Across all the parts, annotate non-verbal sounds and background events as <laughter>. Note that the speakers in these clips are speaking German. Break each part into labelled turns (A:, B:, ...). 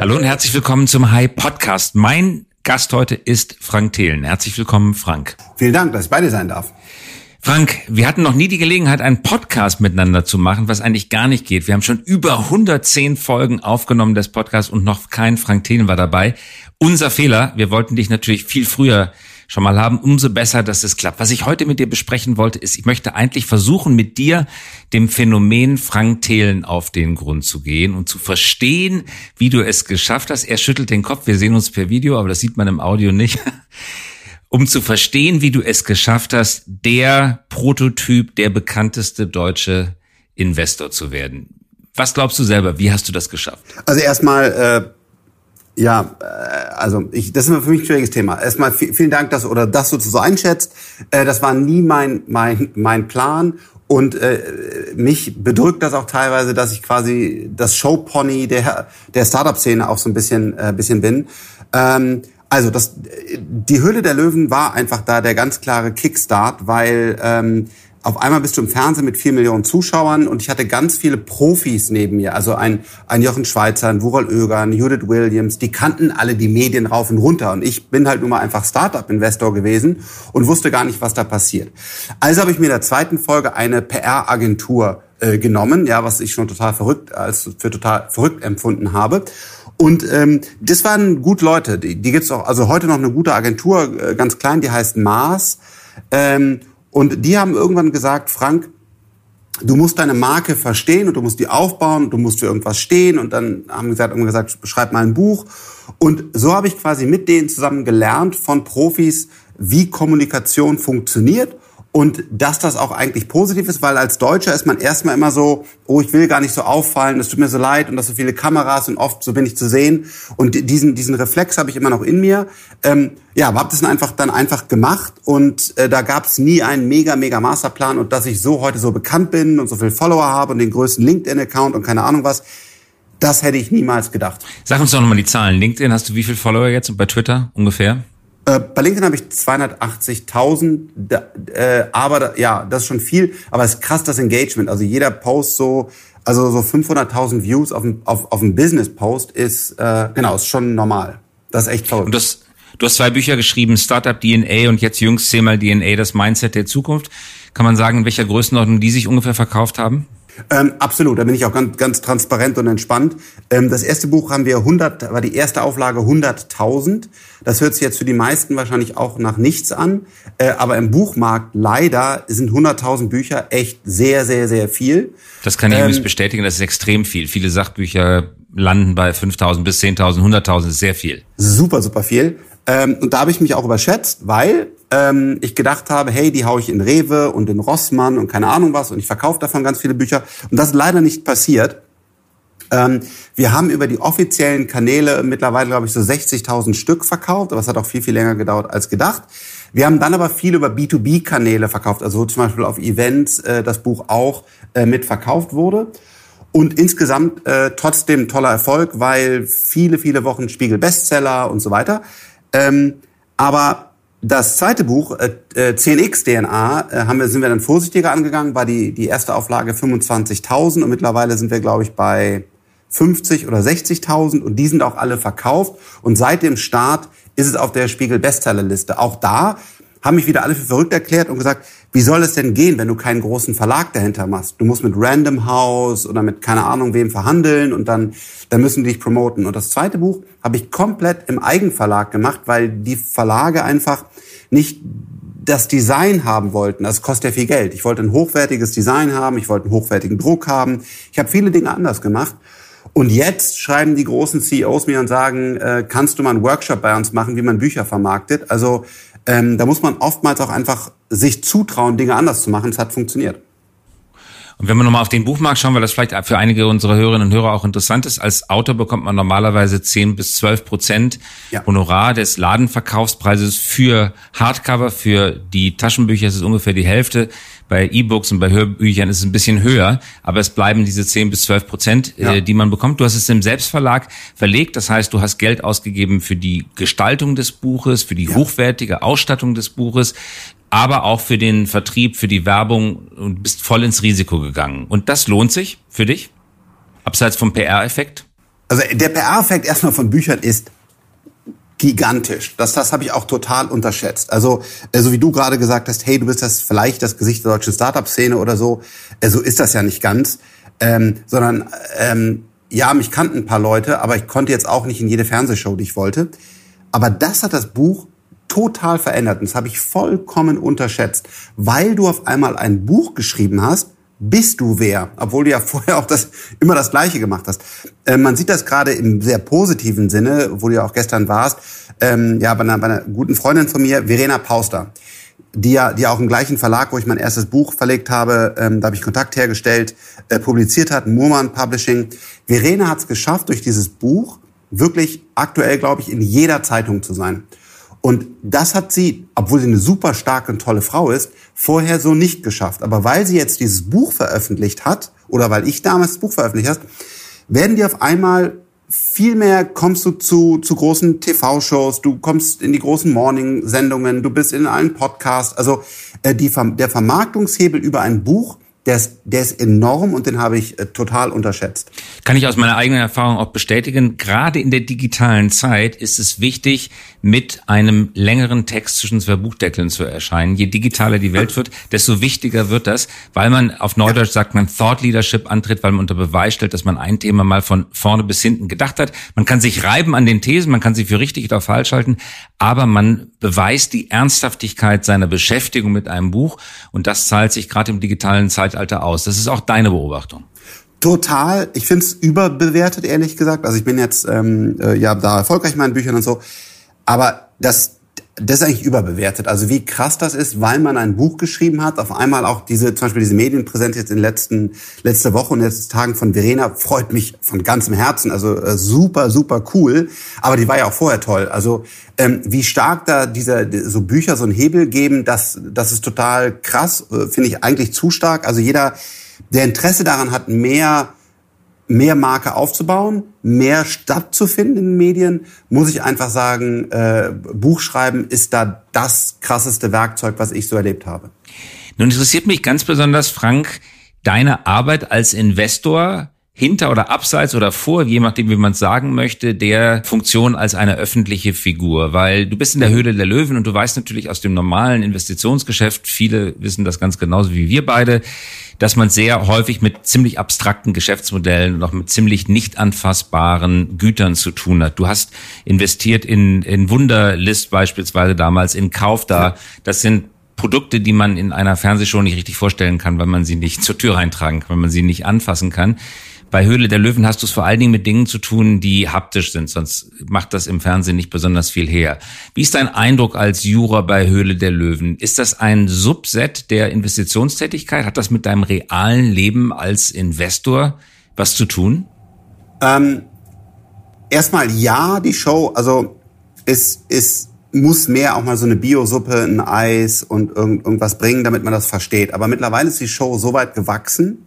A: Hallo und herzlich willkommen zum High Podcast. Mein Gast heute ist Frank Thelen. Herzlich willkommen, Frank.
B: Vielen Dank, dass ich bei dir sein darf.
A: Frank, wir hatten noch nie die Gelegenheit, einen Podcast miteinander zu machen, was eigentlich gar nicht geht. Wir haben schon über 110 Folgen aufgenommen des Podcasts und noch kein Frank Thelen war dabei. Unser Fehler. Wir wollten dich natürlich viel früher schon mal haben, umso besser, dass es klappt. Was ich heute mit dir besprechen wollte, ist, ich möchte eigentlich versuchen, mit dir dem Phänomen Frank Thelen auf den Grund zu gehen und zu verstehen, wie du es geschafft hast. Er schüttelt den Kopf, wir sehen uns per Video, aber das sieht man im Audio nicht. <laughs> um zu verstehen, wie du es geschafft hast, der Prototyp, der bekannteste deutsche Investor zu werden. Was glaubst du selber? Wie hast du das geschafft?
B: Also erstmal äh, ja, äh, also ich, das ist für mich ein schwieriges Thema. Erstmal vielen Dank, dass oder dass du so einschätzt. Äh, das war nie mein mein mein Plan und äh, mich bedrückt das auch teilweise, dass ich quasi das Showpony der der Startup-Szene auch so ein bisschen äh, bisschen bin. Ähm, also das, die Hülle der Löwen war einfach da der ganz klare Kickstart, weil ähm, auf einmal bist du im Fernsehen mit vier Millionen Zuschauern und ich hatte ganz viele Profis neben mir. Also ein, ein Jochen Schweizer, ein Wural Oeger, ein Judith Williams, die kannten alle die Medien rauf und runter. Und ich bin halt nun mal einfach Startup-Investor gewesen und wusste gar nicht, was da passiert. Also habe ich mir in der zweiten Folge eine PR-Agentur äh, genommen, ja, was ich schon total verrückt, als für total verrückt empfunden habe. Und ähm, das waren gut Leute. Die, die gibt's auch, also heute noch eine gute Agentur, äh, ganz klein, die heißt Mars. Ähm, und die haben irgendwann gesagt, Frank, du musst deine Marke verstehen und du musst die aufbauen, du musst für irgendwas stehen. Und dann haben gesagt, haben gesagt, schreib mal ein Buch. Und so habe ich quasi mit denen zusammen gelernt von Profis, wie Kommunikation funktioniert und dass das auch eigentlich positiv ist, weil als Deutscher ist man erstmal immer so, oh, ich will gar nicht so auffallen, es tut mir so leid und dass so viele Kameras und oft so bin ich zu sehen. Und diesen, diesen Reflex habe ich immer noch in mir. Ähm, ja, aber habe das dann einfach, dann einfach gemacht und äh, da gab es nie einen mega, mega Masterplan und dass ich so heute so bekannt bin und so viele Follower habe und den größten LinkedIn-Account und keine Ahnung was, das hätte ich niemals gedacht.
A: Sag uns doch nochmal die Zahlen. LinkedIn, hast du wie viele Follower jetzt und bei Twitter ungefähr?
B: Äh, bei LinkedIn habe ich 280.000, äh, aber ja, das ist schon viel, aber es ist krass das Engagement. Also jeder Post so, also so 500.000 Views auf ein, auf, auf Business-Post ist, äh, genau, ist schon normal. Das ist echt
A: verrückt. Und das, du hast zwei Bücher geschrieben, Startup DNA und jetzt jüngst zehnmal DNA, das Mindset der Zukunft. Kann man sagen, in welcher Größenordnung die sich ungefähr verkauft haben?
B: Ähm, absolut, da bin ich auch ganz, ganz transparent und entspannt. Ähm, das erste Buch haben wir 100, war die erste Auflage 100.000. Das hört sich jetzt für die meisten wahrscheinlich auch nach nichts an. Äh, aber im Buchmarkt leider sind 100.000 Bücher echt sehr, sehr, sehr viel.
A: Das kann ich ähm, übrigens bestätigen, das ist extrem viel. Viele Sachbücher landen bei 5.000 bis 10.000, 100.000 ist sehr viel.
B: Super, super viel. Ähm, und da habe ich mich auch überschätzt, weil ähm, ich gedacht habe, hey, die haue ich in Rewe und in Rossmann und keine Ahnung was und ich verkaufe davon ganz viele Bücher. Und das ist leider nicht passiert. Ähm, wir haben über die offiziellen Kanäle mittlerweile, glaube ich, so 60.000 Stück verkauft, aber es hat auch viel, viel länger gedauert als gedacht. Wir haben dann aber viel über B2B-Kanäle verkauft, also zum Beispiel auf Events äh, das Buch auch äh, mit wurde. Und insgesamt äh, trotzdem toller Erfolg, weil viele, viele Wochen Spiegel Bestseller und so weiter. Ähm, aber das zweite Buch, äh, 10x äh, DNA, äh, haben wir, sind wir dann vorsichtiger angegangen, war die, die erste Auflage 25.000 und mittlerweile sind wir, glaube ich, bei 50 oder 60.000 und die sind auch alle verkauft. Und seit dem Start ist es auf der Spiegel Bestsellerliste. Auch da haben mich wieder alle für verrückt erklärt und gesagt, wie soll es denn gehen, wenn du keinen großen Verlag dahinter machst? Du musst mit Random House oder mit keine Ahnung wem verhandeln und dann, dann müssen die dich promoten. Und das zweite Buch habe ich komplett im Eigenverlag gemacht, weil die Verlage einfach nicht das Design haben wollten. Das kostet ja viel Geld. Ich wollte ein hochwertiges Design haben, ich wollte einen hochwertigen Druck haben. Ich habe viele Dinge anders gemacht. Und jetzt schreiben die großen CEOs mir und sagen, äh, kannst du mal einen Workshop bei uns machen, wie man Bücher vermarktet? Also ähm, da muss man oftmals auch einfach sich zutrauen, Dinge anders zu machen. Es hat funktioniert.
A: Und wenn wir nochmal auf den Buchmarkt schauen, weil das vielleicht für einige unserer Hörerinnen und Hörer auch interessant ist, als Autor bekommt man normalerweise 10 bis 12 Prozent ja. Honorar des Ladenverkaufspreises für Hardcover, für die Taschenbücher ist es ungefähr die Hälfte. Bei E-Books und bei Hörbüchern ist es ein bisschen höher, aber es bleiben diese 10 bis 12 Prozent, äh, ja. die man bekommt. Du hast es im Selbstverlag verlegt, das heißt, du hast Geld ausgegeben für die Gestaltung des Buches, für die ja. hochwertige Ausstattung des Buches, aber auch für den Vertrieb, für die Werbung und bist voll ins Risiko gegangen. Und das lohnt sich für dich? Abseits vom PR-Effekt?
B: Also der PR-Effekt erstmal von Büchern ist gigantisch. Das, das habe ich auch total unterschätzt. Also, so wie du gerade gesagt hast, hey, du bist das vielleicht das Gesicht der deutschen Startup-Szene oder so. So ist das ja nicht ganz. Ähm, sondern ähm, ja, mich kannten ein paar Leute, aber ich konnte jetzt auch nicht in jede Fernsehshow, die ich wollte. Aber das hat das Buch total verändert. Und das habe ich vollkommen unterschätzt. Weil du auf einmal ein Buch geschrieben hast, bist du wer, obwohl du ja <laughs> vorher auch das immer das Gleiche gemacht hast. Äh, man sieht das gerade im sehr positiven Sinne, wo du ja auch gestern warst, ähm, ja bei einer, bei einer guten Freundin von mir, Verena Pauster, die ja, die auch im gleichen Verlag, wo ich mein erstes Buch verlegt habe, ähm, da habe ich Kontakt hergestellt, äh, publiziert hat, Murman Publishing. Verena hat es geschafft, durch dieses Buch wirklich aktuell, glaube ich, in jeder Zeitung zu sein. Und das hat sie, obwohl sie eine super starke und tolle Frau ist, vorher so nicht geschafft. Aber weil sie jetzt dieses Buch veröffentlicht hat, oder weil ich damals das Buch veröffentlicht hast, werden die auf einmal viel mehr kommst du zu, zu großen TV-Shows, du kommst in die großen Morning-Sendungen, du bist in allen Podcasts. Also äh, die, der Vermarktungshebel über ein Buch der ist, der ist enorm und den habe ich äh, total unterschätzt.
A: Kann ich aus meiner eigenen Erfahrung auch bestätigen. Gerade in der digitalen Zeit ist es wichtig, mit einem längeren Text zwischen zwei Buchdeckeln zu erscheinen. Je digitaler die Welt wird, desto wichtiger wird das, weil man auf Neudeutsch sagt, man Thought Leadership antritt, weil man unter Beweis stellt, dass man ein Thema mal von vorne bis hinten gedacht hat. Man kann sich reiben an den Thesen, man kann sie für richtig oder falsch halten, aber man beweist die Ernsthaftigkeit seiner Beschäftigung mit einem Buch und das zahlt sich gerade im digitalen Zeitalter aus. Das ist auch deine Beobachtung.
B: Total. Ich finde es überbewertet, ehrlich gesagt. Also ich bin jetzt ähm, äh, ja da erfolgreich in meinen Büchern und so. Aber das, das ist eigentlich überbewertet. Also wie krass das ist, weil man ein Buch geschrieben hat, auf einmal auch diese, zum Beispiel diese Medienpräsenz jetzt in letzten, letzte Woche und letzten Tagen von Verena freut mich von ganzem Herzen. Also äh, super, super cool. Aber die war ja auch vorher toll. Also ähm, wie stark da dieser, so Bücher so einen Hebel geben, das, das ist total krass, äh, finde ich eigentlich zu stark. Also jeder, der Interesse daran hat, mehr mehr Marke aufzubauen, mehr stattzufinden in den Medien, muss ich einfach sagen, äh, Buchschreiben ist da das krasseste Werkzeug, was ich so erlebt habe.
A: Nun interessiert mich ganz besonders, Frank, deine Arbeit als Investor hinter oder abseits oder vor, je nachdem, wie man es sagen möchte, der Funktion als eine öffentliche Figur. Weil du bist in der Höhle der Löwen und du weißt natürlich aus dem normalen Investitionsgeschäft, viele wissen das ganz genauso wie wir beide, dass man sehr häufig mit ziemlich abstrakten Geschäftsmodellen und auch mit ziemlich nicht anfassbaren Gütern zu tun hat. Du hast investiert in, in Wunderlist beispielsweise damals, in Kauf da. Das sind Produkte, die man in einer Fernsehshow nicht richtig vorstellen kann, weil man sie nicht <laughs> zur Tür reintragen kann, weil man sie nicht anfassen kann. Bei Höhle der Löwen hast du es vor allen Dingen mit Dingen zu tun, die haptisch sind, sonst macht das im Fernsehen nicht besonders viel her. Wie ist dein Eindruck als Juror bei Höhle der Löwen? Ist das ein Subset der Investitionstätigkeit? Hat das mit deinem realen Leben als Investor was zu tun?
B: Ähm, erstmal ja, die Show, also es, es muss mehr auch mal so eine Biosuppe, ein Eis und irgend, irgendwas bringen, damit man das versteht. Aber mittlerweile ist die Show so weit gewachsen,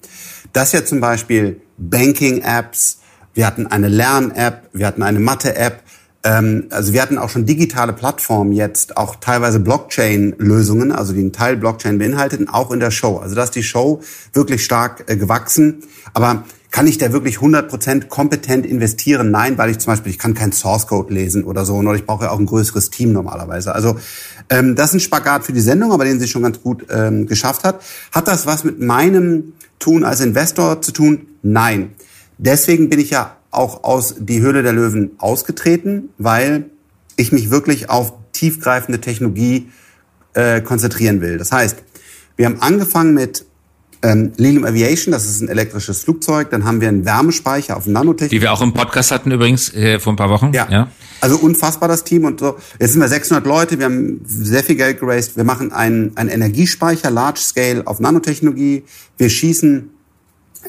B: dass ja zum Beispiel Banking-Apps, wir hatten eine Lern-App, wir hatten eine Mathe-App. Ähm, also wir hatten auch schon digitale Plattformen jetzt, auch teilweise Blockchain-Lösungen, also die einen Teil Blockchain beinhalteten, auch in der Show. Also da ist die Show wirklich stark äh, gewachsen. Aber kann ich da wirklich 100% kompetent investieren? Nein, weil ich zum Beispiel, ich kann keinen Source Code lesen oder so, oder ich brauche ja auch ein größeres Team normalerweise. Also ähm, das ist ein Spagat für die Sendung, aber den sie schon ganz gut ähm, geschafft hat. Hat das was mit meinem Tun als Investor zu tun? Nein. Deswegen bin ich ja auch aus die Höhle der Löwen ausgetreten, weil ich mich wirklich auf tiefgreifende Technologie äh, konzentrieren will. Das heißt, wir haben angefangen mit ähm, Lilium Aviation, das ist ein elektrisches Flugzeug. Dann haben wir einen Wärmespeicher auf Nanotechnik.
A: Die wir auch im Podcast hatten übrigens äh, vor ein paar Wochen.
B: Ja. ja. Also unfassbar das Team und so. Jetzt sind wir 600 Leute, wir haben sehr viel Geld geraced. Wir machen einen, einen Energiespeicher, Large Scale auf Nanotechnologie. Wir schießen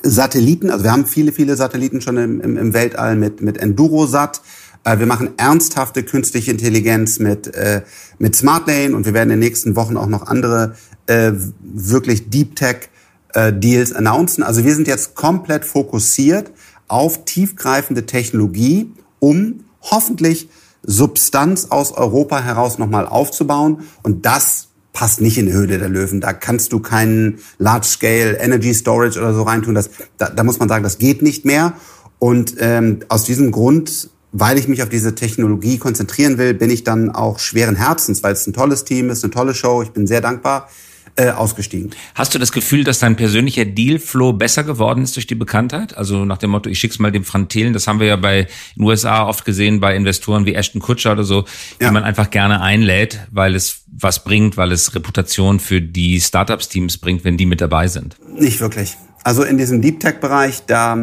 B: Satelliten, also wir haben viele, viele Satelliten schon im, im, im Weltall mit, mit Endurosat. Äh, wir machen ernsthafte künstliche Intelligenz mit, äh, mit SmartLane und wir werden in den nächsten Wochen auch noch andere äh, wirklich Deep Tech äh, Deals announcen. Also wir sind jetzt komplett fokussiert auf tiefgreifende Technologie, um hoffentlich Substanz aus Europa heraus nochmal aufzubauen. Und das passt nicht in die Höhle der Löwen. Da kannst du keinen Large-Scale Energy Storage oder so reintun. Das, da, da muss man sagen, das geht nicht mehr. Und ähm, aus diesem Grund, weil ich mich auf diese Technologie konzentrieren will, bin ich dann auch schweren Herzens, weil es ein tolles Team ist, eine tolle Show. Ich bin sehr dankbar äh, ausgestiegen.
A: Hast du das Gefühl, dass dein persönlicher Dealflow besser geworden ist durch die Bekanntheit? Also nach dem Motto, ich schick's mal dem Frank Thelen, das haben wir ja bei den USA oft gesehen, bei Investoren wie Ashton Kutscher oder so, die ja. man einfach gerne einlädt, weil es was bringt, weil es Reputation für die Startups-Teams bringt, wenn die mit dabei sind.
B: Nicht wirklich. Also in diesem Deep Tech-Bereich, da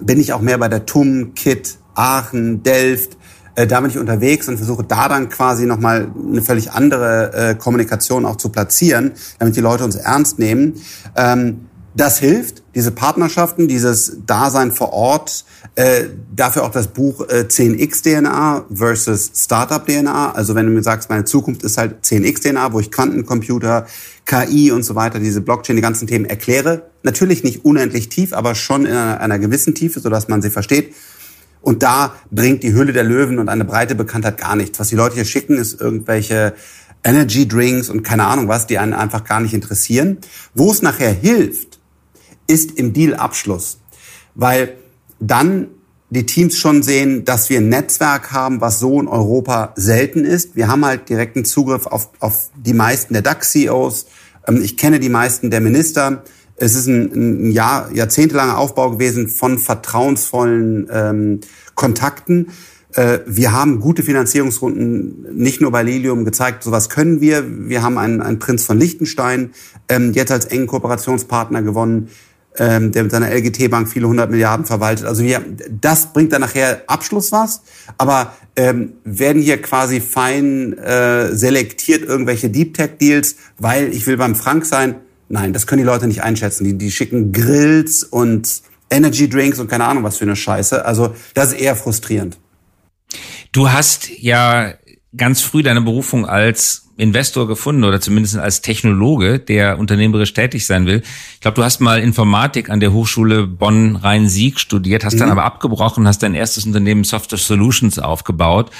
B: bin ich auch mehr bei der TUM, KIT, Aachen, Delft, äh, da bin ich unterwegs und versuche da dann quasi nochmal eine völlig andere äh, Kommunikation auch zu platzieren, damit die Leute uns ernst nehmen. Ähm, das hilft, diese Partnerschaften, dieses Dasein vor Ort, äh, dafür auch das Buch äh, 10x DNA versus Startup DNA. Also wenn du mir sagst, meine Zukunft ist halt 10x DNA, wo ich Quantencomputer, KI und so weiter, diese Blockchain, die ganzen Themen erkläre. Natürlich nicht unendlich tief, aber schon in einer, einer gewissen Tiefe, sodass man sie versteht. Und da bringt die Hülle der Löwen und eine breite Bekanntheit gar nichts. Was die Leute hier schicken, ist irgendwelche Energy Drinks und keine Ahnung was, die einen einfach gar nicht interessieren. Wo es nachher hilft, ist im Deal-Abschluss. Weil dann die Teams schon sehen, dass wir ein Netzwerk haben, was so in Europa selten ist. Wir haben halt direkten Zugriff auf, auf die meisten der DAX-CEOs. Ähm, ich kenne die meisten der Minister. Es ist ein, ein Jahr, jahrzehntelanger Aufbau gewesen von vertrauensvollen ähm, Kontakten. Äh, wir haben gute Finanzierungsrunden nicht nur bei Lilium gezeigt, sowas können wir. Wir haben einen, einen Prinz von Liechtenstein ähm, jetzt als engen Kooperationspartner gewonnen, ähm, der mit seiner LGT-Bank viele hundert Milliarden verwaltet. Also wir, das bringt dann nachher Abschluss was, aber ähm, werden hier quasi fein äh, selektiert irgendwelche Deep Tech Deals, weil ich will beim Frank sein, Nein, das können die Leute nicht einschätzen. Die, die schicken Grills und Energy Drinks und keine Ahnung was für eine Scheiße. Also das ist eher frustrierend.
A: Du hast ja ganz früh deine Berufung als Investor gefunden oder zumindest als Technologe, der unternehmerisch tätig sein will. Ich glaube, du hast mal Informatik an der Hochschule Bonn-Rhein-Sieg studiert, hast mhm. dann aber abgebrochen, hast dein erstes Unternehmen Software Solutions aufgebaut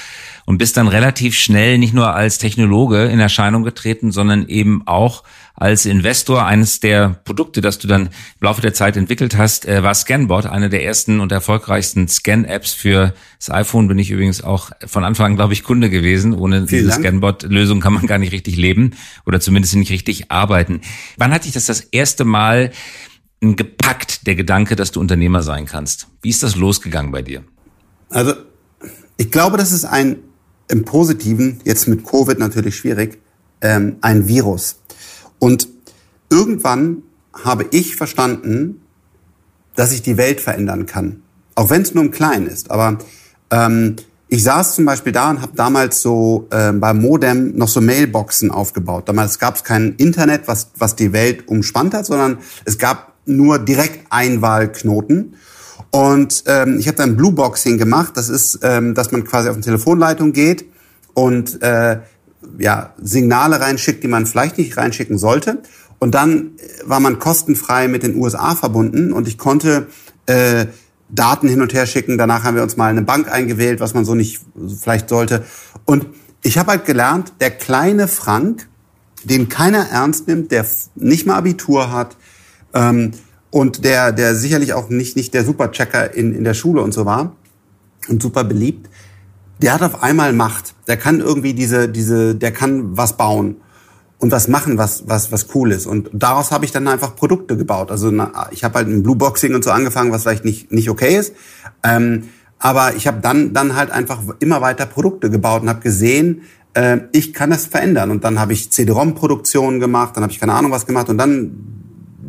A: und bist dann relativ schnell nicht nur als Technologe in Erscheinung getreten, sondern eben auch als Investor. Eines der Produkte, das du dann im Laufe der Zeit entwickelt hast, äh, war Scanbot, eine der ersten und erfolgreichsten Scan-Apps für das iPhone. Bin ich übrigens auch von Anfang an, glaube ich, Kunde gewesen. Ohne Vielen diese Scanbot-Lösung kann man gar nicht richtig leben oder zumindest nicht richtig arbeiten. Wann hatte ich das das erste Mal gepackt, der Gedanke, dass du Unternehmer sein kannst? Wie ist das losgegangen bei dir?
B: Also, ich glaube, das ist ein im Positiven, jetzt mit Covid natürlich schwierig, ähm, ein Virus. Und irgendwann habe ich verstanden, dass ich die Welt verändern kann. Auch wenn es nur im Kleinen ist. Aber ähm, ich saß zum Beispiel da und habe damals so äh, beim Modem noch so Mailboxen aufgebaut. Damals gab es kein Internet, was, was die Welt umspannt hat, sondern es gab nur direkt Einwahlknoten. Und ähm, ich habe dann Blueboxing gemacht. Das ist, ähm, dass man quasi auf eine Telefonleitung geht und äh, ja, Signale reinschickt, die man vielleicht nicht reinschicken sollte. Und dann war man kostenfrei mit den USA verbunden und ich konnte äh, Daten hin und her schicken. Danach haben wir uns mal eine Bank eingewählt, was man so nicht vielleicht sollte. Und ich habe halt gelernt, der kleine Frank, den keiner ernst nimmt, der nicht mal Abitur hat, ähm, und der, der sicherlich auch nicht, nicht der Superchecker in, in der Schule und so war und super beliebt, der hat auf einmal Macht. Der kann irgendwie diese, diese, der kann was bauen und was machen, was, was, was cool ist. Und daraus habe ich dann einfach Produkte gebaut. Also ich habe halt ein Blueboxing und so angefangen, was vielleicht nicht, nicht okay ist. Ähm, aber ich habe dann, dann halt einfach immer weiter Produkte gebaut und habe gesehen, äh, ich kann das verändern. Und dann habe ich CD-ROM-Produktionen gemacht, dann habe ich keine Ahnung was gemacht und dann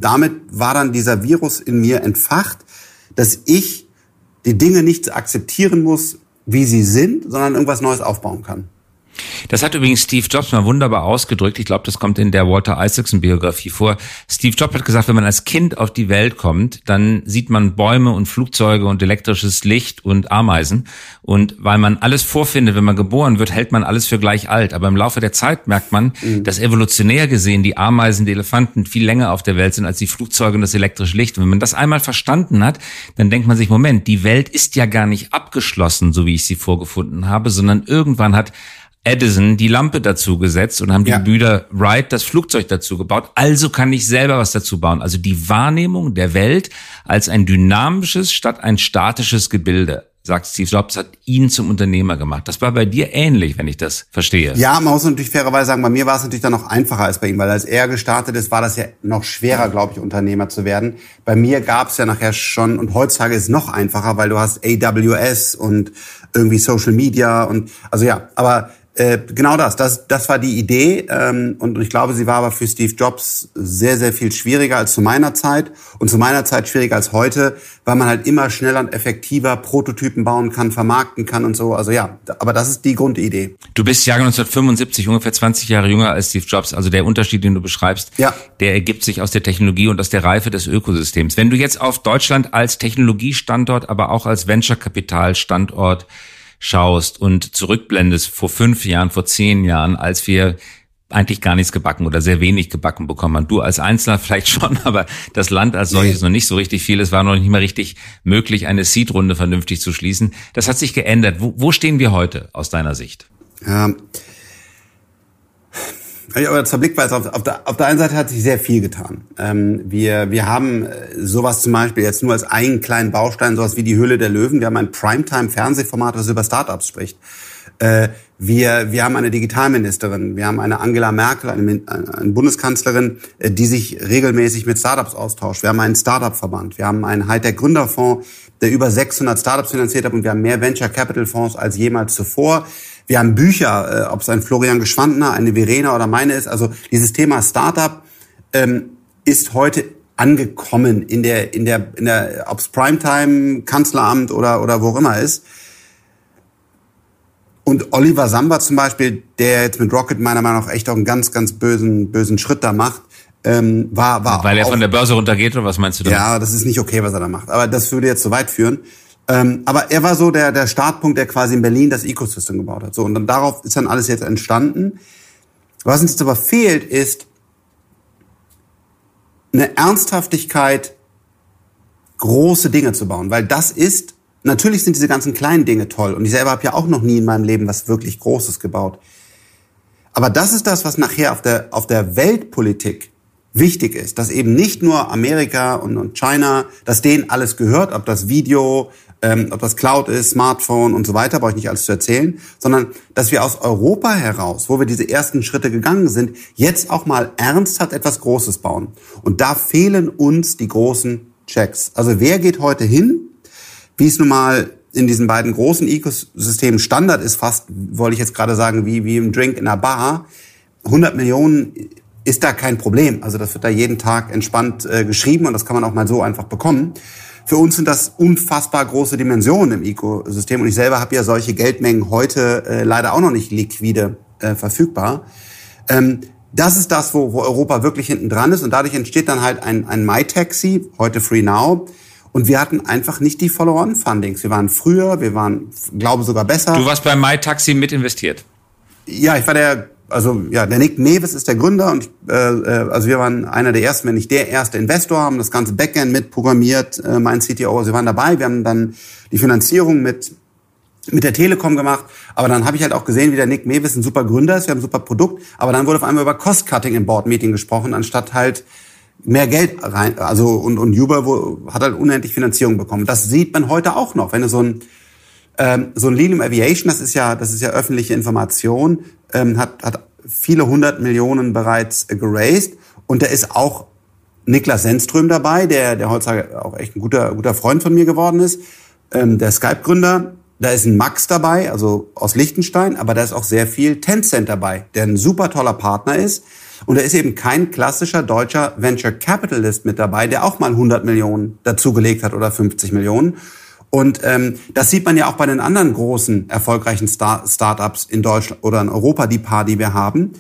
B: damit war dann dieser Virus in mir entfacht, dass ich die Dinge nicht akzeptieren muss, wie sie sind, sondern irgendwas Neues aufbauen kann.
A: Das hat übrigens Steve Jobs mal wunderbar ausgedrückt. Ich glaube, das kommt in der Walter Isaacson Biografie vor. Steve Jobs hat gesagt, wenn man als Kind auf die Welt kommt, dann sieht man Bäume und Flugzeuge und elektrisches Licht und Ameisen. Und weil man alles vorfindet, wenn man geboren wird, hält man alles für gleich alt. Aber im Laufe der Zeit merkt man, mhm. dass evolutionär gesehen die Ameisen, die Elefanten viel länger auf der Welt sind als die Flugzeuge und das elektrische Licht. Und wenn man das einmal verstanden hat, dann denkt man sich, Moment, die Welt ist ja gar nicht abgeschlossen, so wie ich sie vorgefunden habe, sondern irgendwann hat Edison die Lampe dazu gesetzt und haben die
B: Ja.
A: Brüder Wright das Flugzeug dazu gebaut. Also kann ich selber was dazu bauen. Also die Wahrnehmung der Welt als ein dynamisches statt ein statisches Gebilde, sagt Steve Jobs, hat ihn zum Unternehmer gemacht. Das war bei dir ähnlich, wenn ich das verstehe.
B: Ja, man muss natürlich fairerweise sagen, bei mir war es natürlich dann noch einfacher als bei ihm, weil als er gestartet ist, war das ja noch schwerer, glaube ich, Unternehmer zu werden. Bei mir gab es ja nachher schon, und heutzutage ist es noch einfacher, weil du hast AWS und irgendwie Social Media und also ja, aber äh, genau das, das, das war die Idee ähm, und ich glaube, sie war aber für Steve Jobs sehr, sehr viel schwieriger als zu meiner Zeit und zu meiner Zeit schwieriger als heute, weil man halt immer schneller und effektiver Prototypen bauen kann, vermarkten kann und so. Also ja, aber das ist die Grundidee.
A: Du bist Jahrgang 1975, ungefähr 20 Jahre jünger als Steve Jobs. Also der Unterschied, den du beschreibst,
B: Ja.
A: der ergibt sich aus der Technologie und aus der Reife des Ökosystems. Wenn du jetzt auf Deutschland als Technologiestandort, aber auch als Venture-Kapital-Standort schaust und zurückblendest vor fünf Jahren, vor zehn Jahren, als wir eigentlich gar nichts gebacken oder sehr wenig gebacken bekommen haben. Du als Einzelner <laughs> vielleicht schon, aber das Land als solches noch nicht so richtig viel. Es war noch nicht mal richtig möglich, eine Seed-Runde vernünftig zu schließen. Das hat sich geändert. Wo, wo stehen wir heute aus deiner Sicht?
B: Ja. Ja, aber zur Blickweise, auf, auf, der, auf der einen Seite hat sich sehr viel getan. Ähm, wir, wir haben äh, sowas zum Beispiel jetzt nur als einen kleinen Baustein, sowas wie die Höhle der Löwen. Wir haben ein Primetime-Fernsehformat, das über Startups spricht. Äh, wir, wir haben eine Digitalministerin, wir haben eine Angela Merkel, eine, Min- eine Bundeskanzlerin, äh, die sich regelmäßig mit Startups austauscht. Wir haben einen Startup-Verband, wir haben einen Hightech-Gründerfonds, der über 600 Startups finanziert hat und wir haben mehr Venture Capital Fonds als jemals zuvor. Wir haben Bücher, äh, ob es ein Florian Geschwandener, eine Verena oder meine ist. Also dieses Thema Startup ähm, ist heute angekommen in der, in der, in der, ob's Primetime, Kanzleramt oder, oder wo auch immer ist. Und Oliver Samba zum Beispiel, der jetzt mit Rocket meiner Meinung nach echt auch einen ganz, ganz bösen, bösen Schritt da macht, ähm, war, war
A: Weil er von der Börse runtergeht oder was meinst du damit?
B: ja, das ist nicht okay, was er da macht. Aber das würde jetzt zu weit führen. Ähm, aber er war so der, der Startpunkt, der quasi in Berlin das Ecosystem gebaut hat. So, und dann darauf ist dann alles jetzt entstanden. Was uns jetzt aber fehlt, ist eine Ernsthaftigkeit, große Dinge zu bauen. Weil das ist, natürlich sind diese ganzen kleinen Dinge toll. Und ich selber habe ja auch noch nie in meinem Leben was wirklich Großes gebaut. Aber das ist das, was nachher auf der, auf der Weltpolitik wichtig ist, dass eben nicht nur Amerika und, und China, dass denen alles gehört, ob das Video, ähm, ob das Cloud ist, Smartphone und so weiter, brauche ich nicht alles zu erzählen, sondern dass wir aus Europa heraus, wo wir diese ersten Schritte gegangen sind, jetzt auch mal ernsthaft etwas Großes bauen. Und da fehlen uns die großen Checks. Also wer geht heute hin, wie es nun mal in diesen beiden großen Ökosystemen Standard ist, fast, wollte ich jetzt gerade sagen, wie, wie im Drink in einer Bar, 100 Millionen ist da kein Problem. Also das wird da jeden Tag entspannt äh, geschrieben und das kann man auch mal so einfach bekommen. Für uns sind das unfassbar große Dimensionen im Ökosystem und ich selber habe ja solche Geldmengen heute äh, leider auch noch nicht liquide äh, verfügbar. Ähm, das ist das, wo, wo Europa wirklich hinten dran ist und dadurch entsteht dann halt ein, ein MyTaxi, heute Free Now. Und wir hatten einfach nicht die Follow-on-Fundings. Wir waren früher, wir waren, glaube sogar besser.
A: Du warst bei MyTaxi mit investiert.
B: Ja, ich war der, also ja, der Nick Neves ist der Gründer und äh, äh, also wir waren einer der ersten, wenn nicht der erste Investor, haben das ganze Backend mitprogrammiert, äh, mein CTO, also wir waren dabei, wir haben dann die Finanzierung mit mit der Telekom gemacht, aber dann habe ich halt auch gesehen, wie der Nick Mewis ein super Gründer ist, wir haben ein super Produkt, aber dann wurde auf einmal über Cost-Cutting im Board-Meeting gesprochen, anstatt halt mehr Geld rein, also und, und Uber wo, hat halt unendlich Finanzierung bekommen. Das sieht man heute auch noch, wenn du so ein ähm, so ein Lilium Aviation, das ist ja, das ist ja öffentliche Information, ähm, hat, hat viele hundert Millionen bereits äh, geraced und da ist auch Niklas Sennström dabei, der, der heutzutage auch echt ein guter, guter Freund von mir geworden ist, ähm, der Skype-Gründer. Da ist ein Max dabei, also aus Liechtenstein, aber da ist auch sehr viel Tencent dabei, der ein super toller Partner ist. Und da ist eben kein klassischer deutscher Venture Capitalist mit dabei, der auch mal 100 Millionen dazugelegt hat oder 50 Millionen. Und ähm, das sieht man ja auch bei den anderen großen, erfolgreichen Star Startups in Deutschland oder in Europa, die paar, die wir haben,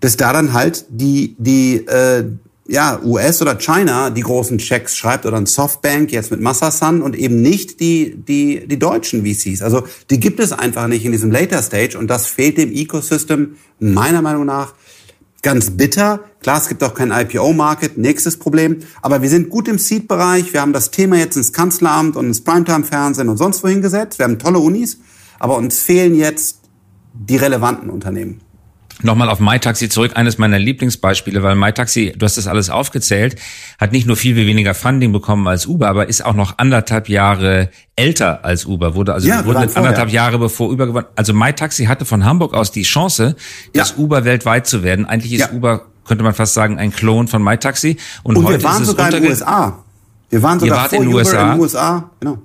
B: dass da dann halt die, die äh, ja, US oder China die großen Checks schreibt oder ein Softbank jetzt mit Massasan und eben nicht die, die, die deutschen VCs. Also die gibt es einfach nicht in diesem Later Stage und das fehlt dem Ecosystem meiner Meinung nach ganz bitter. Klar, es gibt auch kein IPO-Market, nächstes Problem. Aber wir sind gut im Seed-Bereich. Wir haben das Thema jetzt ins Kanzleramt und ins Primetime-Fernsehen und sonst wohin gesetzt. Wir haben tolle Unis. Aber uns fehlen jetzt die relevanten Unternehmen.
A: Nochmal auf MyTaxi zurück, eines meiner Lieblingsbeispiele, weil MyTaxi, du hast das alles aufgezählt, hat nicht nur viel weniger Funding bekommen als Uber, aber ist auch noch anderthalb Jahre älter als Uber, wurde also ja, wurde anderthalb Jahre bevor Uber gewonnen. Also MyTaxi hatte von Hamburg aus die Chance, das ja. Uber weltweit zu werden. Eigentlich ist ja. Uber, könnte man fast sagen, ein Klon von MyTaxi.
B: Und, Und heute wir waren ist sogar in den USA. Wir waren sogar vor
A: in den USA.
B: in den USA. Genau.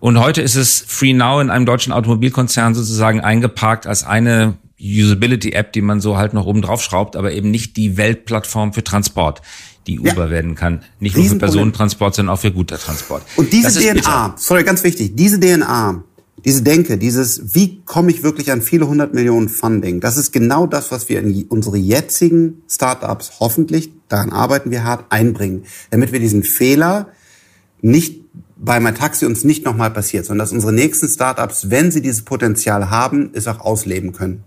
A: Und heute ist es Free Now in einem deutschen Automobilkonzern sozusagen eingeparkt als eine Usability-App, die man so halt noch oben drauf schraubt, aber eben nicht die Weltplattform für Transport, die Uber ja. werden kann. Nicht nur für Personentransport, sondern auch für Gütertransport.
B: Und diese DNA, sorry, ganz wichtig, diese DNA, diese Denke, dieses, wie komme ich wirklich an viele hundert Millionen Funding, das ist genau das, was wir in unsere jetzigen Startups hoffentlich, daran arbeiten wir hart, einbringen, damit wir diesen Fehler nicht bei MyTaxi uns nicht nochmal passiert, sondern dass unsere nächsten Startups, wenn sie dieses Potenzial haben, es auch ausleben können.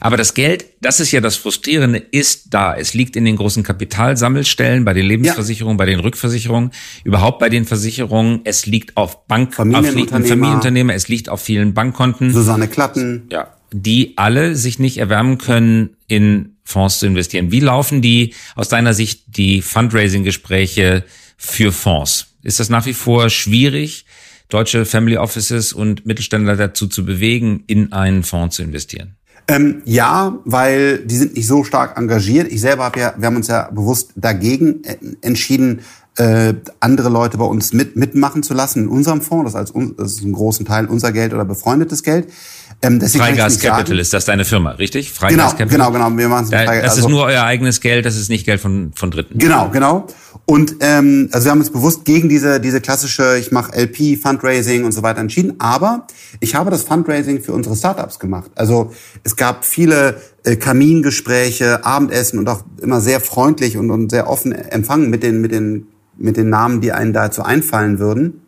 A: Aber das Geld, das ist ja das Frustrierende, ist da. Es liegt in den großen Kapitalsammelstellen, bei den Lebensversicherungen, ja. bei den Rückversicherungen, überhaupt bei den Versicherungen. Es liegt auf Bank,
B: Familienunternehmer,
A: auf Familienunternehmer, es liegt auf vielen Bankkonten.
B: Susanne Klatten.
A: Ja. Die alle sich nicht erwärmen können, in Fonds zu investieren. Wie laufen die aus deiner Sicht die Fundraising-Gespräche für Fonds? Ist das nach wie vor schwierig? deutsche Family Offices und Mittelständler dazu zu bewegen, in einen Fonds zu investieren?
B: Ähm, ja, weil die sind nicht so stark engagiert. Ich selber habe ja, wir haben uns ja bewusst dagegen äh, entschieden, äh, andere Leute bei uns mit, mitmachen zu lassen in unserem Fonds. Das ist, als, das ist ein großen Teil unser Geld oder befreundetes Geld.
A: Ähm, Freigas Capital sagen. ist das deine Firma, richtig?
B: Freigas genau, Capital. Genau, genau. Wir machen
A: da, Das also, ist nur euer eigenes Geld, das ist nicht Geld von, von Dritten.
B: Genau, genau. Und ähm, also wir haben uns bewusst gegen diese, diese klassische, ich mache LP, Fundraising und so weiter entschieden. Aber ich habe das Fundraising für unsere Startups gemacht. Also es gab viele äh, Kamingespräche, Abendessen und auch immer sehr freundlich und, und sehr offen empfangen mit den, mit, den, mit den Namen, die einen dazu einfallen würden.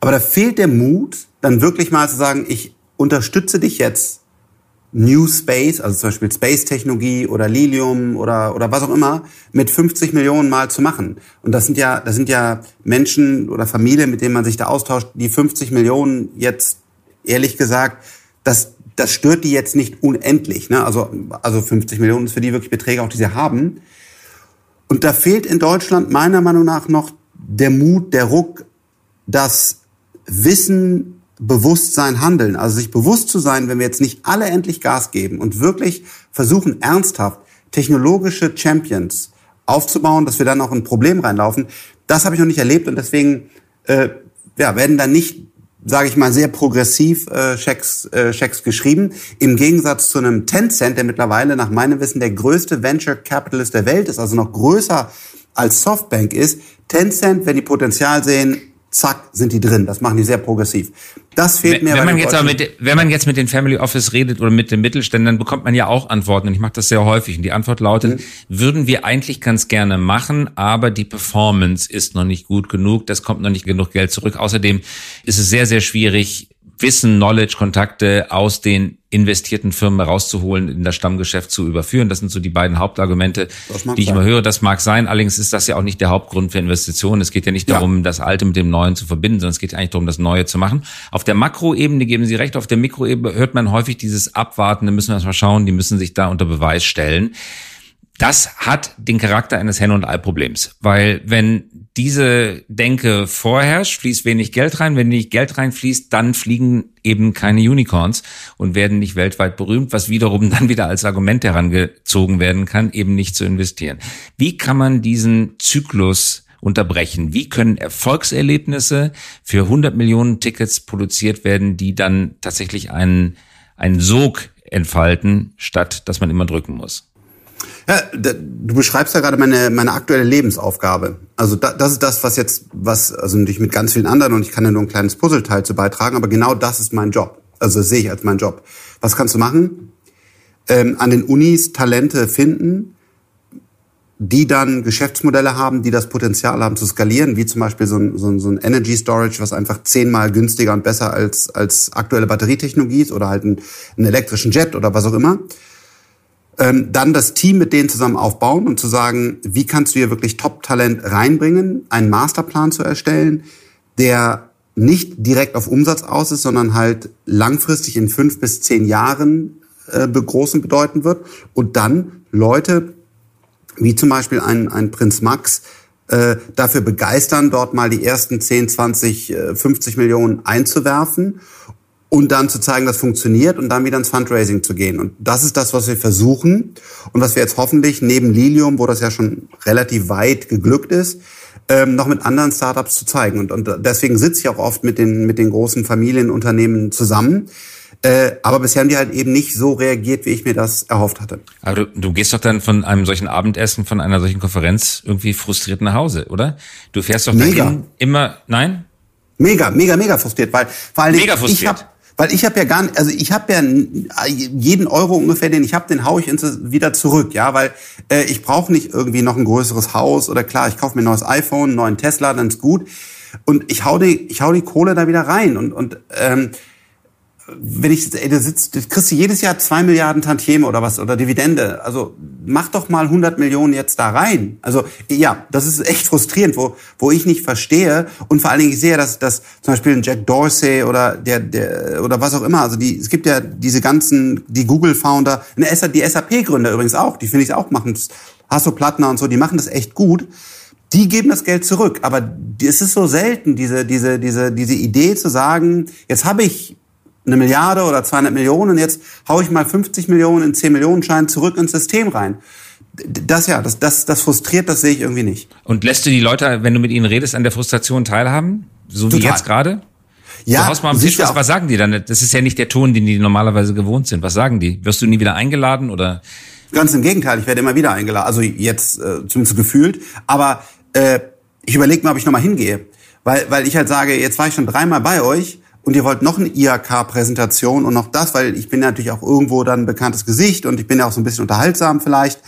B: Aber da fehlt der Mut, dann wirklich mal zu sagen, ich unterstütze dich jetzt New Space, also zum Beispiel Space-Technologie oder Lilium oder, oder was auch immer, mit 50 Millionen Mal zu machen. Und das sind ja, das sind ja Menschen oder Familien, mit denen man sich da austauscht, die 50 Millionen jetzt, ehrlich gesagt, das, das stört die jetzt nicht unendlich. Ne? Also, also 50 Millionen ist für die wirklich Beträge, auch die sie haben. Und da fehlt in Deutschland meiner Meinung nach noch der Mut, der Ruck, das Wissen Bewusstsein handeln. Also sich bewusst zu sein, wenn wir jetzt nicht alle endlich Gas geben und wirklich versuchen, ernsthaft technologische Champions aufzubauen, dass wir dann auch ein Problem reinlaufen, das habe ich noch nicht erlebt und deswegen äh, ja, werden da nicht, sage ich mal, sehr progressiv äh, Checks, äh, Checks geschrieben. Im Gegensatz zu einem Tencent, der mittlerweile nach meinem Wissen der größte Venture Capitalist der Welt ist, also noch größer als Softbank ist. Tencent, wenn die Potenzial sehen, zack, sind die drin. Das machen die sehr progressiv. Das fehlt mir.
A: Wenn man jetzt aber mit, wenn man jetzt mit den Family Office redet oder mit den Mittelständern, bekommt man ja auch Antworten. Und ich mache das sehr häufig. Und die Antwort lautet, mhm. würden wir eigentlich ganz gerne machen, aber die Performance ist noch nicht gut genug. Das kommt noch nicht genug Geld zurück. Außerdem ist es sehr, sehr schwierig, Wissen, Knowledge, Kontakte aus den investierten Firmen rauszuholen, in das Stammgeschäft zu überführen. Das sind so die beiden Hauptargumente, die ich sein. immer höre. Das mag sein. Allerdings ist das ja auch nicht der Hauptgrund für Investitionen. Es geht ja nicht darum, ja. das Alte mit dem Neuen zu verbinden, sondern es geht eigentlich darum, das Neue zu machen. Auf der Makroebene geben Sie recht. Auf der Mikroebene hört man häufig dieses Abwarten. Da müssen wir erst mal schauen. Die müssen sich da unter Beweis stellen. Das hat den Charakter eines Hen- und Ei-Problems, weil wenn diese Denke vorherrscht, fließt wenig Geld rein. Wenn nicht Geld reinfließt, dann fliegen eben keine Unicorns und werden nicht weltweit berühmt, was wiederum <laughs> dann wieder als Argument herangezogen werden kann, eben nicht zu investieren. Wie kann man diesen Zyklus unterbrechen? Wie können Erfolgserlebnisse für 100 Millionen Tickets produziert werden, die dann tatsächlich einen, einen Sog entfalten, statt dass man immer drücken muss?
B: Ja, du beschreibst ja gerade meine, meine aktuelle Lebensaufgabe. Also da, das ist das, was jetzt, was, also natürlich mit ganz vielen anderen und ich kann ja nur ein kleines Puzzleteil zu beitragen, aber genau das ist mein Job. Also das sehe ich als mein Job. Was kannst du machen? Ähm, an den Unis Talente finden, die dann Geschäftsmodelle haben, die das Potenzial haben zu skalieren, wie zum Beispiel so ein, so ein, so ein Energy Storage, was einfach zehnmal günstiger und besser als, als aktuelle Batterietechnologie ist oder halt einen, einen elektrischen Jet oder was auch immer dann das Team mit denen zusammen aufbauen und zu sagen, wie kannst du hier wirklich Top-Talent reinbringen, einen Masterplan zu erstellen, der nicht direkt auf Umsatz aus ist, sondern halt langfristig in fünf bis zehn Jahren äh, großen bedeuten wird. Und dann Leute, wie zum Beispiel ein, ein Prinz Max, äh, dafür begeistern, dort mal die ersten 10, 20, 50 Millionen einzuwerfen und dann zu zeigen, das funktioniert und dann wieder ins Fundraising zu gehen. Und das ist das, was wir versuchen und was wir jetzt hoffentlich neben Lilium, wo das ja schon relativ weit geglückt ist, ähm, noch mit anderen Startups zu zeigen. Und, und deswegen sitze ich auch oft mit den, mit den großen Familienunternehmen zusammen. Äh, aber bisher haben die halt eben nicht so reagiert, wie ich mir das erhofft hatte.
A: Aber du, du gehst doch dann von einem solchen Abendessen, von einer solchen Konferenz irgendwie frustriert nach Hause, oder? Du fährst doch dahin immer, nein?
B: Mega, mega, mega frustriert, weil vor Dingen mega frustriert. ich habe weil ich habe ja gar nicht, also ich habe ja jeden Euro ungefähr, den ich habe, den hau ich wieder zurück, ja, weil äh, ich brauche nicht irgendwie noch ein größeres Haus oder klar, ich kaufe mir ein neues iPhone, einen neuen Tesla, dann ist gut. Und ich hau die, ich hau die Kohle da wieder rein und und ähm, wenn ich, ey, da sitzt, du kriegst du jedes Jahr zwei Milliarden Tantieme oder was, oder Dividende. Also, mach doch mal 100 Millionen jetzt da rein. Also, ja, das ist echt frustrierend, wo, wo ich nicht verstehe. Und vor allen Dingen, ich sehe, dass, dass zum Beispiel ein Jack Dorsey oder der, der, oder was auch immer, also die, es gibt ja diese ganzen, die Google-Founder, die SAP-Gründer übrigens auch, die finde ich auch machen, Hasso Plattner und so, die machen das echt gut die geben das Geld zurück. Aber es ist so selten, diese, diese, diese, diese Idee zu sagen, jetzt habe ich eine Milliarde oder 200 Millionen und jetzt haue ich mal 50 Millionen in 10 Millionen Schein zurück ins System rein. Das ja, das, das, das frustriert, das sehe ich irgendwie nicht.
A: Und lässt du die Leute, wenn du mit ihnen redest, an der Frustration teilhaben? So Total. wie jetzt gerade? Ja, du haust mal am Tisch, was, was sagen die dann? Das ist ja nicht der Ton, den die normalerweise gewohnt sind. Was sagen die? Wirst du nie wieder eingeladen oder?
B: Ganz im Gegenteil, ich werde immer wieder eingeladen. Also jetzt äh, zumindest gefühlt. Aber äh, ich überlege mal, ob ich nochmal hingehe. Weil, weil ich halt sage, jetzt war ich schon dreimal bei euch und ihr wollt noch eine IHK-Präsentation und noch das, weil ich bin natürlich auch irgendwo dann ein bekanntes Gesicht und ich bin ja auch so ein bisschen unterhaltsam vielleicht.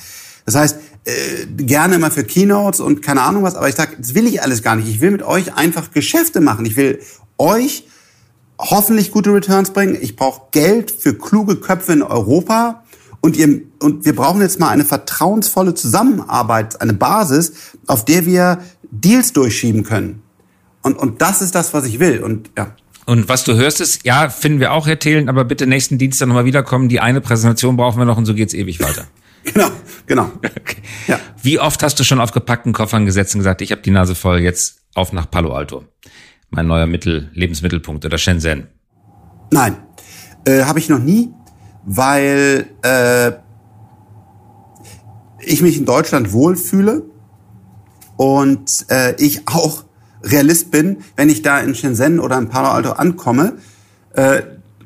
B: Das heißt, äh, gerne immer für Keynotes und keine Ahnung was, aber ich sage, das will ich alles gar nicht. Ich will mit euch einfach Geschäfte machen. Ich will euch hoffentlich gute Returns bringen. Ich brauche Geld für kluge Köpfe in Europa. Und, ihr, und wir brauchen jetzt mal eine vertrauensvolle Zusammenarbeit, eine Basis, auf der wir Deals durchschieben können. Und, und das ist das, was ich will. Und ja.
A: Und was du hörst ist, ja, finden wir auch, Herr Thelen, aber bitte nächsten Dienstag nochmal wiederkommen. Die eine Präsentation brauchen wir noch und so geht's ewig weiter. <laughs>
B: Genau, genau.
A: Okay. Ja. Wie oft hast du schon auf gepackten Koffern gesetzt und gesagt, ich habe die Nase voll, jetzt auf nach Palo Alto? Mein neuer Mittel, Lebensmittelpunkt oder Shenzhen?
B: Nein, äh, habe ich noch nie, weil äh, ich mich in Deutschland wohlfühle und äh, ich auch Realist bin, wenn ich da in Shenzhen oder in Palo Alto ankomme, äh,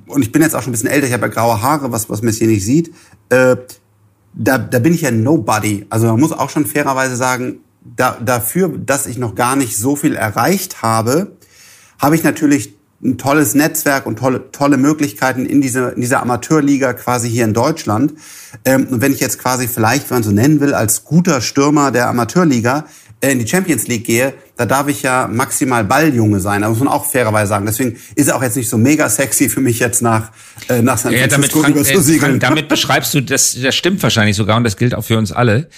B: und ich bin jetzt auch schon ein bisschen älter, ich habe ja graue Haare, was, was man hier nicht sieht, äh, da, da bin ich ja nobody. Also man muss auch schon fairerweise sagen, da, dafür, dass ich noch gar nicht so viel erreicht habe, habe ich natürlich ein tolles Netzwerk und tolle, tolle Möglichkeiten in, diese, in dieser Amateurliga quasi hier in Deutschland. Ähm, und wenn ich jetzt quasi vielleicht, wenn man so nennen will, als guter Stürmer der Amateurliga in die Champions League gehe, da darf ich ja maximal Balljunge sein. Da muss man auch fairerweise sagen. Deswegen ist er auch jetzt nicht so mega sexy für mich jetzt nach, äh, nach San
A: Francisco ja, damit, Frank, äh, Frank, damit beschreibst du, das, das stimmt wahrscheinlich sogar und das gilt auch für uns alle.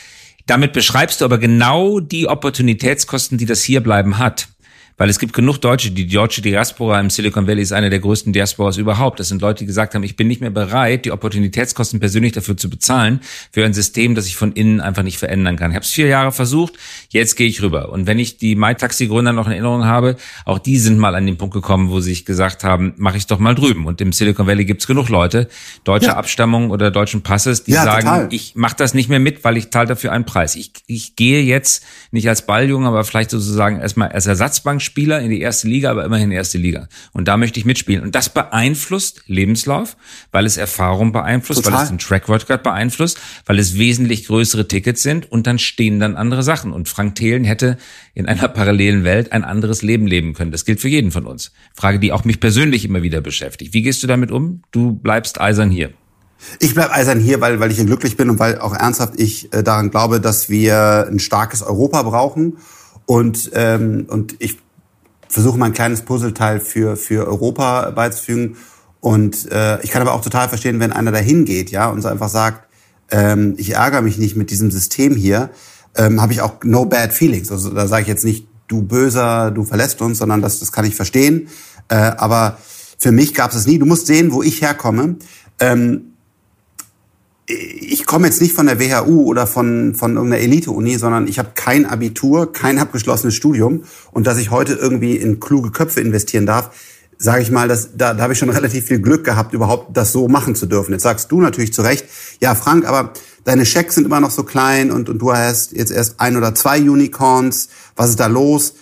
A: Damit beschreibst du aber genau die Opportunitätskosten, die das Hierbleiben hat. Weil es gibt genug Deutsche, die deutsche Diaspora im Silicon Valley ist eine der größten Diasporas überhaupt. Das sind Leute, die gesagt haben, ich bin nicht mehr bereit, die Opportunitätskosten persönlich dafür zu bezahlen, für ein System, das ich von innen einfach nicht verändern kann. Ich habe es vier Jahre versucht, jetzt gehe ich rüber. Und wenn ich die MyTaxi-Gründer noch in Erinnerung habe, auch die sind mal an den Punkt gekommen, wo sie sich gesagt haben, mache ich doch mal drüben. Und im Silicon Valley gibt's genug Leute, deutscher ja. Abstammung oder deutschen Passes, die ja, sagen, total. ich mache das nicht mehr mit, weil ich zahle dafür einen Preis. Ich, ich gehe jetzt nicht als Balljunge, aber vielleicht sozusagen erstmal als Ersatzbank Spieler in die erste Liga, aber immerhin erste Liga. Und da möchte ich mitspielen. Und das beeinflusst Lebenslauf, weil es Erfahrung beeinflusst, Total. weil es den Track Record beeinflusst, weil es wesentlich größere Tickets sind und dann stehen dann andere Sachen. Und Frank Thelen hätte in einer parallelen Welt ein anderes Leben leben können. Das gilt für jeden von uns. Frage, die auch mich persönlich immer wieder beschäftigt. Wie gehst du damit um? Du bleibst eisern hier.
B: Ich bleib eisern hier, weil, weil ich hier glücklich bin und weil auch ernsthaft ich äh, daran glaube, dass wir ein starkes Europa brauchen. Und, ähm, und ich versuche mein kleines Puzzleteil für, für Europa beizufügen. Und äh, ich kann aber auch total verstehen, wenn einer dahin geht, ja, und so einfach sagt, ähm, ich ärgere mich nicht mit diesem System hier, ähm, habe ich auch no bad feelings. Also da sage ich jetzt nicht, du böser, du verlässt uns, sondern das, das kann ich verstehen. Äh, aber für mich gab es nie. Du musst sehen, wo ich herkomme. Ähm, ich komme jetzt nicht von der WHU oder von, von irgendeiner Elite-Uni, sondern ich habe kein Abitur, kein abgeschlossenes Studium. Und dass ich heute irgendwie in kluge Köpfe investieren darf, sage ich mal, das, da, da habe ich schon relativ viel Glück gehabt, überhaupt das so machen zu dürfen. Jetzt sagst du natürlich zu Recht, ja Frank, aber deine Schecks sind immer noch so klein und, und du hast jetzt erst ein oder zwei Unicorns. Was ist da los?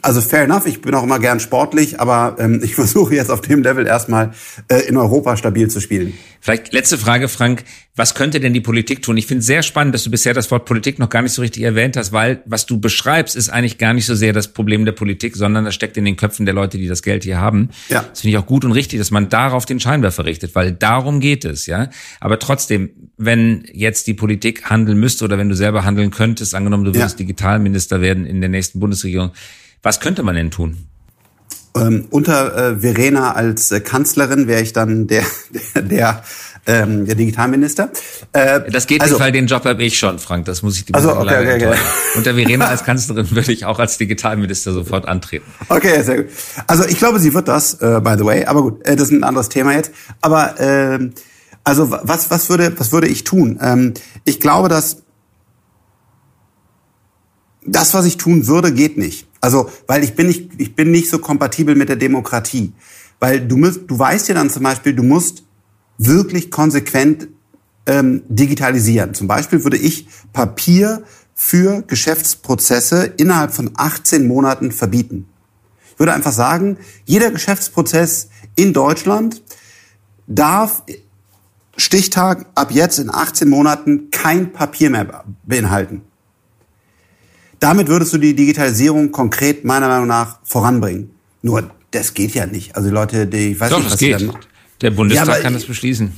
B: Also fair enough, ich bin auch immer gern sportlich, aber ähm, ich <laughs> versuche jetzt auf dem Level erstmal äh, in Europa stabil zu spielen.
A: Vielleicht letzte Frage, Frank. Was könnte denn die Politik tun? Ich finde es sehr spannend, dass du bisher das Wort Politik noch gar nicht so richtig erwähnt hast, weil was du beschreibst, ist eigentlich gar nicht so sehr das Problem der Politik, sondern das steckt in den Köpfen der Leute, die das Geld hier haben. Ja. Das finde ich auch gut und richtig, dass man darauf den Scheinwerfer richtet, weil darum geht es, ja. Aber trotzdem, wenn jetzt die Politik handeln müsste oder wenn du selber handeln könntest, angenommen, du würdest ja. Digitalminister werden in der nächsten Bundesregierung, was könnte man denn tun?
B: Ähm, unter äh, Verena als äh, Kanzlerin wäre ich dann der, <laughs> der, der, ähm, der Digitalminister.
A: Äh, das geht also, nicht, weil den Job habe ich schon, Frank. Das muss ich dir
B: also, okay, okay, okay.
A: Unter Verena als <laughs> Kanzlerin würde ich auch als Digitalminister sofort antreten.
B: Okay, sehr gut. Also ich glaube, sie wird das, äh, by the way. Aber gut, äh, das ist ein anderes Thema jetzt. Aber äh, also was, was würde, was würde ich tun? Ähm, ich glaube, dass das, was ich tun würde, geht nicht. Also, weil ich bin nicht, ich bin nicht so kompatibel mit der Demokratie. Weil du musst, du weißt ja dann zum Beispiel, du musst wirklich konsequent ähm, digitalisieren. Zum Beispiel würde ich Papier für Geschäftsprozesse innerhalb von 18 Monaten verbieten. Ich würde einfach sagen, jeder Geschäftsprozess in Deutschland darf Stichtag ab jetzt in 18 Monaten kein Papier mehr beinhalten. Damit würdest du die Digitalisierung konkret meiner Meinung nach voranbringen. Nur, das geht ja nicht. Also die Leute, die,
A: ich weiß Doch, nicht, was das geht. Der Bundestag ja, kann das beschließen.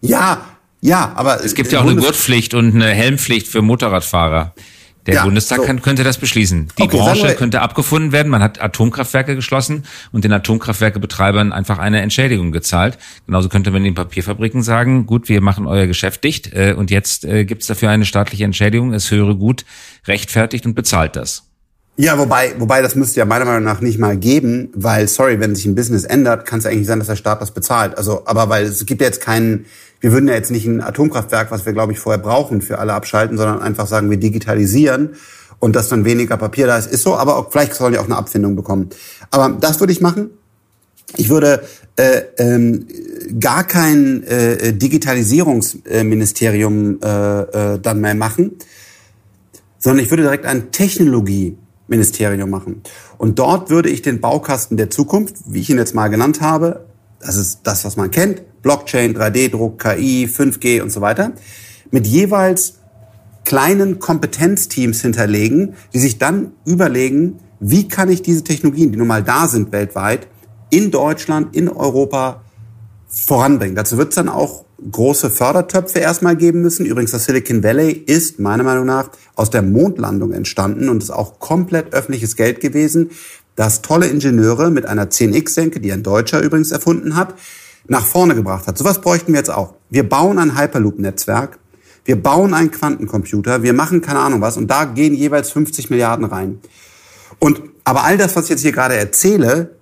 B: Ja, ja, aber
A: es gibt ja auch eine Gurtpflicht und eine Helmpflicht für Motorradfahrer. Der ja, Bundestag so. kann, könnte das beschließen. Die okay, Branche könnte abgefunden werden. Man hat Atomkraftwerke geschlossen und den Atomkraftwerkebetreibern einfach eine Entschädigung gezahlt. Genauso könnte man den Papierfabriken sagen, gut, wir machen euer Geschäft dicht äh, und jetzt äh, gibt es dafür eine staatliche Entschädigung. Es höre gut, rechtfertigt und bezahlt das.
B: Ja, wobei, wobei das müsste ja meiner Meinung nach nicht mal geben, weil, sorry, wenn sich ein Business ändert, kann es eigentlich sein, dass der Staat das bezahlt. Also, aber weil es gibt ja jetzt keinen, wir würden ja jetzt nicht ein Atomkraftwerk, was wir, glaube ich, vorher brauchen, für alle abschalten, sondern einfach sagen, wir digitalisieren und dass dann weniger Papier da ist, ist so, aber auch, vielleicht sollen die auch eine Abfindung bekommen. Aber das würde ich machen. Ich würde äh, ähm, gar kein äh, Digitalisierungsministerium äh, äh, dann mehr machen, sondern ich würde direkt ein Technologie Ministerium machen. Und dort würde ich den Baukasten der Zukunft, wie ich ihn jetzt mal genannt habe, das ist das, was man kennt, Blockchain, 3D-Druck, KI, 5G und so weiter, mit jeweils kleinen Kompetenzteams hinterlegen, die sich dann überlegen, wie kann ich diese Technologien, die nun mal da sind weltweit, in Deutschland, in Europa voranbringen. Dazu wird es dann auch große Fördertöpfe erstmal geben müssen. Übrigens, das Silicon Valley ist meiner Meinung nach aus der Mondlandung entstanden und ist auch komplett öffentliches Geld gewesen, das tolle Ingenieure mit einer 10X-Senke, die ein Deutscher übrigens erfunden hat, nach vorne gebracht hat. Sowas bräuchten wir jetzt auch. Wir bauen ein Hyperloop-Netzwerk, wir bauen einen Quantencomputer, wir machen keine Ahnung was und da gehen jeweils 50 Milliarden rein. Und aber all das, was ich jetzt hier gerade erzähle,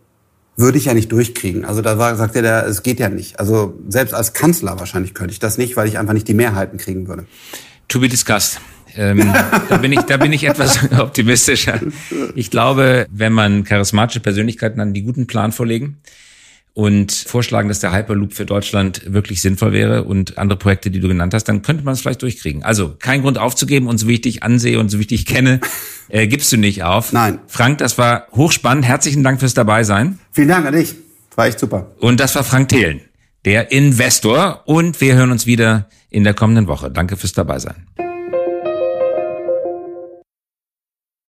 B: würde ich ja nicht durchkriegen. Also da war, sagte der, es geht ja nicht. Also selbst als Kanzler wahrscheinlich könnte ich das nicht, weil ich einfach nicht die Mehrheiten kriegen würde.
A: To be discussed. Ähm, da bin ich, da bin ich etwas <laughs> optimistischer. Ich glaube, wenn man charismatische Persönlichkeiten an die guten Plan vorlegen, und vorschlagen, dass der Hyperloop für Deutschland wirklich sinnvoll wäre und andere Projekte, die du genannt hast, dann könnte man es vielleicht durchkriegen. Also kein Grund aufzugeben und so wie ich dich ansehe und so wie ich dich kenne, äh, gibst du nicht auf.
B: Nein.
A: Frank, das war hochspannend. Herzlichen Dank fürs Dabeisein.
B: Vielen Dank an dich. War echt super.
A: Und das war Frank Thelen, der Investor. Und wir hören uns wieder in der kommenden Woche. Danke fürs Dabeisein.